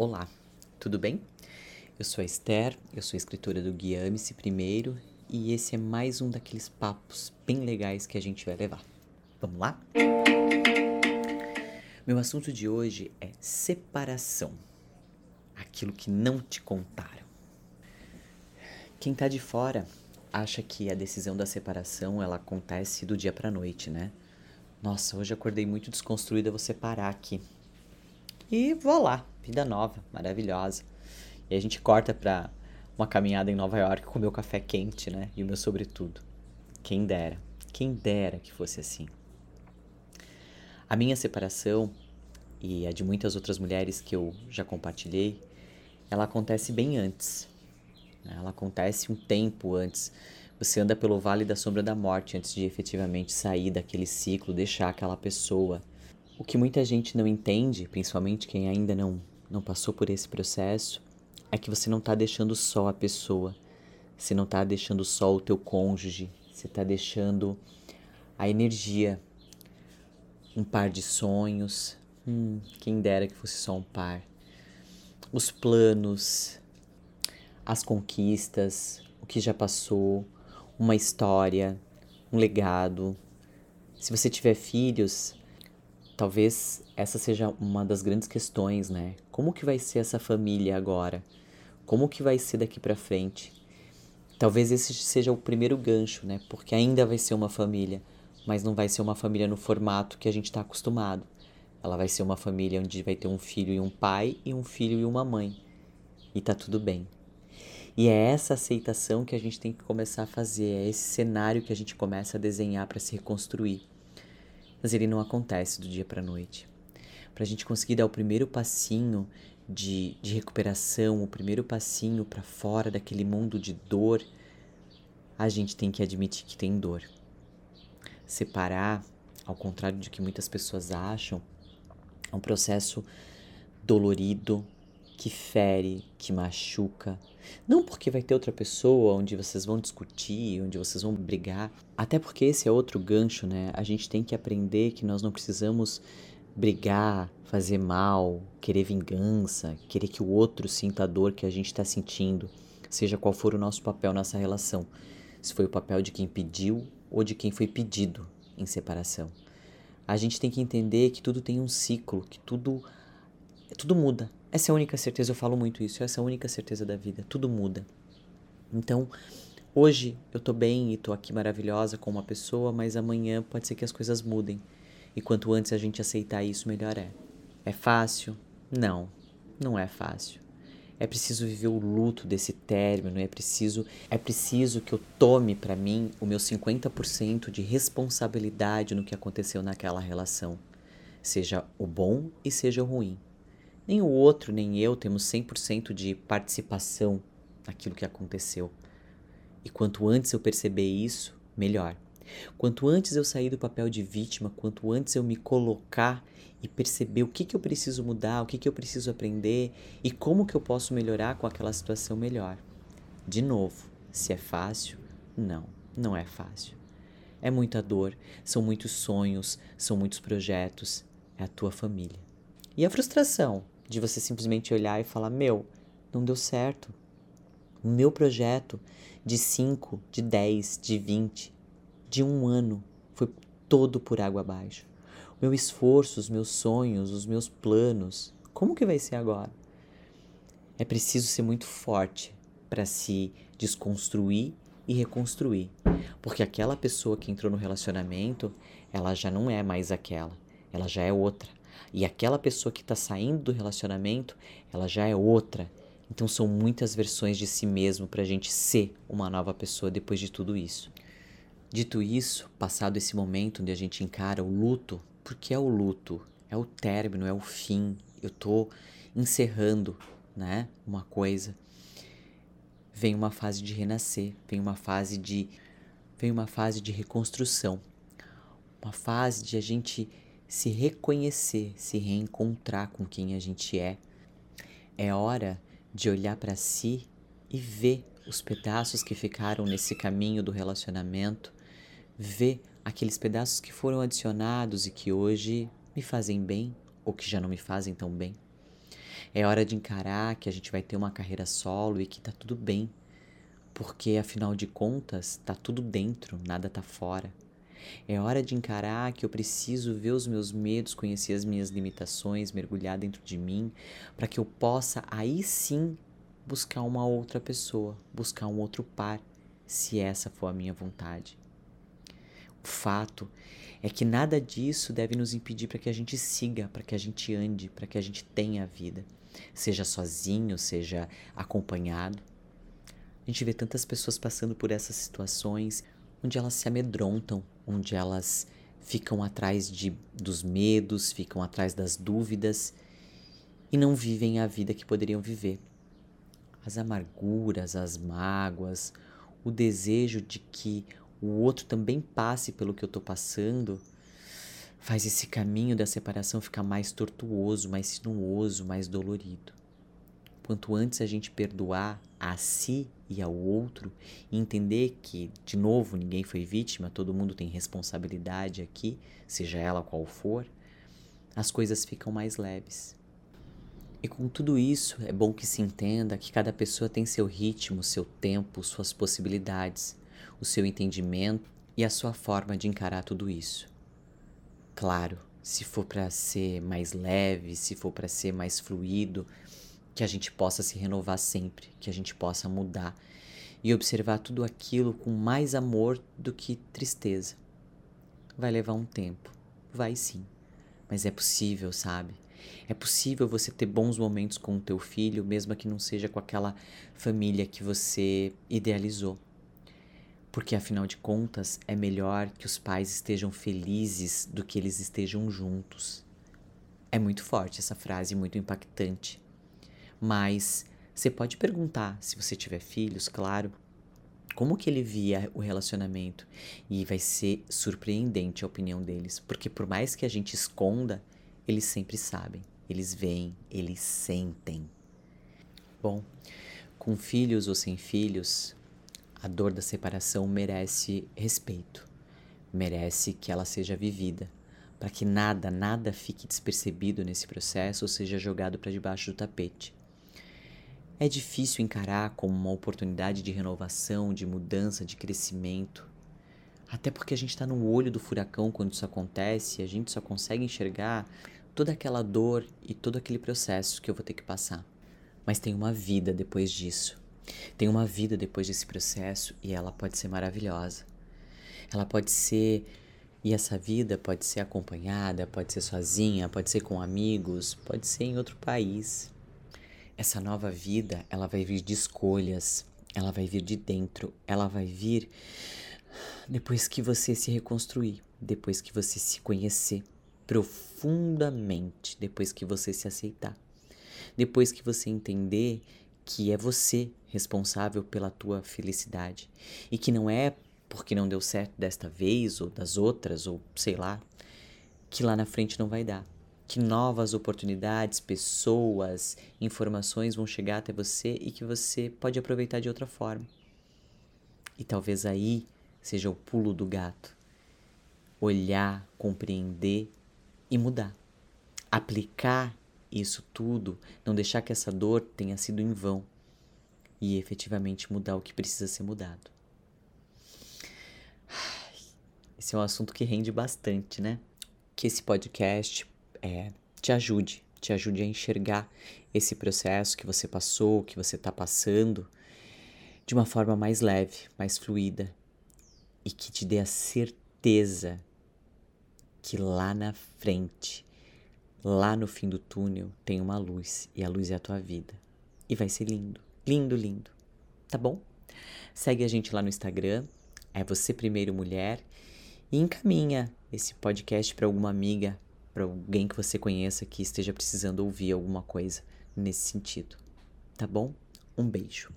Olá, tudo bem? Eu sou a Esther, eu sou escritora do Guiame-se Primeiro e esse é mais um daqueles papos bem legais que a gente vai levar. Vamos lá? Meu assunto de hoje é separação. Aquilo que não te contaram. Quem tá de fora acha que a decisão da separação ela acontece do dia pra noite, né? Nossa, hoje acordei muito desconstruída, vou separar aqui. E vou lá, vida nova, maravilhosa. E a gente corta pra uma caminhada em Nova York com o meu café quente, né? E o meu sobretudo. Quem dera, quem dera que fosse assim. A minha separação e a de muitas outras mulheres que eu já compartilhei, ela acontece bem antes. Ela acontece um tempo antes. Você anda pelo vale da sombra da morte antes de efetivamente sair daquele ciclo, deixar aquela pessoa o que muita gente não entende, principalmente quem ainda não, não passou por esse processo, é que você não está deixando só a pessoa, você não está deixando só o teu cônjuge, você está deixando a energia, um par de sonhos, hum, quem dera que fosse só um par, os planos, as conquistas, o que já passou, uma história, um legado. Se você tiver filhos, Talvez essa seja uma das grandes questões, né? Como que vai ser essa família agora? Como que vai ser daqui para frente? Talvez esse seja o primeiro gancho, né? Porque ainda vai ser uma família, mas não vai ser uma família no formato que a gente está acostumado. Ela vai ser uma família onde vai ter um filho e um pai e um filho e uma mãe. E tá tudo bem. E é essa aceitação que a gente tem que começar a fazer, é esse cenário que a gente começa a desenhar para se reconstruir mas ele não acontece do dia para a noite. Para a gente conseguir dar o primeiro passinho de, de recuperação, o primeiro passinho para fora daquele mundo de dor, a gente tem que admitir que tem dor. Separar, ao contrário de que muitas pessoas acham, é um processo dolorido, que fere, que machuca. Não porque vai ter outra pessoa onde vocês vão discutir, onde vocês vão brigar. Até porque esse é outro gancho, né? A gente tem que aprender que nós não precisamos brigar, fazer mal, querer vingança, querer que o outro sinta a dor que a gente está sentindo, seja qual for o nosso papel nessa relação. Se foi o papel de quem pediu ou de quem foi pedido em separação. A gente tem que entender que tudo tem um ciclo, que tudo tudo muda. Essa é a única certeza, eu falo muito isso, essa é a única certeza da vida, tudo muda. Então, hoje eu tô bem e tô aqui maravilhosa com uma pessoa, mas amanhã pode ser que as coisas mudem. E quanto antes a gente aceitar isso, melhor é. É fácil? Não, não é fácil. É preciso viver o luto desse término, é preciso, é preciso que eu tome para mim o meu 50% de responsabilidade no que aconteceu naquela relação, seja o bom e seja o ruim. Nem o outro, nem eu temos 100% de participação naquilo que aconteceu. E quanto antes eu perceber isso, melhor. Quanto antes eu sair do papel de vítima, quanto antes eu me colocar e perceber o que, que eu preciso mudar, o que, que eu preciso aprender e como que eu posso melhorar com aquela situação melhor. De novo, se é fácil? Não, não é fácil. É muita dor, são muitos sonhos, são muitos projetos, é a tua família. E a frustração? De você simplesmente olhar e falar: meu, não deu certo. O meu projeto de 5, de 10, de 20, de um ano foi todo por água abaixo. O meu esforço, os meus sonhos, os meus planos, como que vai ser agora? É preciso ser muito forte para se desconstruir e reconstruir. Porque aquela pessoa que entrou no relacionamento, ela já não é mais aquela, ela já é outra. E aquela pessoa que está saindo do relacionamento, ela já é outra. Então são muitas versões de si mesmo para a gente ser uma nova pessoa depois de tudo isso. Dito isso, passado esse momento onde a gente encara o luto, porque é o luto, é o término, é o fim. Eu tô encerrando, né, uma coisa. Vem uma fase de renascer, vem uma fase de vem uma fase de reconstrução. Uma fase de a gente se reconhecer, se reencontrar com quem a gente é. É hora de olhar para si e ver os pedaços que ficaram nesse caminho do relacionamento, ver aqueles pedaços que foram adicionados e que hoje me fazem bem ou que já não me fazem tão bem. É hora de encarar que a gente vai ter uma carreira solo e que tá tudo bem. Porque afinal de contas, tá tudo dentro, nada tá fora. É hora de encarar que eu preciso ver os meus medos, conhecer as minhas limitações, mergulhar dentro de mim, para que eu possa aí sim buscar uma outra pessoa, buscar um outro par, se essa for a minha vontade. O fato é que nada disso deve nos impedir para que a gente siga, para que a gente ande, para que a gente tenha a vida, seja sozinho, seja acompanhado. A gente vê tantas pessoas passando por essas situações onde elas se amedrontam, onde elas ficam atrás de, dos medos, ficam atrás das dúvidas e não vivem a vida que poderiam viver. As amarguras, as mágoas, o desejo de que o outro também passe pelo que eu estou passando, faz esse caminho da separação ficar mais tortuoso, mais sinuoso, mais dolorido. Quanto antes a gente perdoar a si e ao outro e entender que, de novo, ninguém foi vítima, todo mundo tem responsabilidade aqui, seja ela qual for, as coisas ficam mais leves. E com tudo isso, é bom que se entenda que cada pessoa tem seu ritmo, seu tempo, suas possibilidades, o seu entendimento e a sua forma de encarar tudo isso. Claro, se for para ser mais leve, se for para ser mais fluido, que a gente possa se renovar sempre, que a gente possa mudar e observar tudo aquilo com mais amor do que tristeza. Vai levar um tempo, vai sim, mas é possível, sabe? É possível você ter bons momentos com o teu filho, mesmo que não seja com aquela família que você idealizou. Porque afinal de contas, é melhor que os pais estejam felizes do que eles estejam juntos. É muito forte essa frase, muito impactante. Mas você pode perguntar, se você tiver filhos, claro, como que ele via o relacionamento e vai ser surpreendente a opinião deles, porque por mais que a gente esconda, eles sempre sabem, eles veem, eles sentem. Bom, com filhos ou sem filhos, a dor da separação merece respeito, merece que ela seja vivida, para que nada, nada fique despercebido nesse processo ou seja jogado para debaixo do tapete. É difícil encarar como uma oportunidade de renovação, de mudança, de crescimento. Até porque a gente está no olho do furacão quando isso acontece e a gente só consegue enxergar toda aquela dor e todo aquele processo que eu vou ter que passar. Mas tem uma vida depois disso. Tem uma vida depois desse processo e ela pode ser maravilhosa. Ela pode ser. E essa vida pode ser acompanhada, pode ser sozinha, pode ser com amigos, pode ser em outro país, essa nova vida, ela vai vir de escolhas, ela vai vir de dentro, ela vai vir depois que você se reconstruir, depois que você se conhecer profundamente, depois que você se aceitar, depois que você entender que é você responsável pela tua felicidade e que não é porque não deu certo desta vez ou das outras ou sei lá, que lá na frente não vai dar que novas oportunidades, pessoas, informações vão chegar até você e que você pode aproveitar de outra forma. E talvez aí seja o pulo do gato. Olhar, compreender e mudar. Aplicar isso tudo, não deixar que essa dor tenha sido em vão e efetivamente mudar o que precisa ser mudado. Esse é um assunto que rende bastante, né? Que esse podcast é, te ajude, te ajude a enxergar esse processo que você passou, que você está passando, de uma forma mais leve, mais fluida e que te dê a certeza que lá na frente, lá no fim do túnel, tem uma luz e a luz é a tua vida. E vai ser lindo, lindo, lindo. Tá bom? Segue a gente lá no Instagram, é você primeiro mulher e encaminha esse podcast para alguma amiga, para alguém que você conheça que esteja precisando ouvir alguma coisa nesse sentido. Tá bom? Um beijo.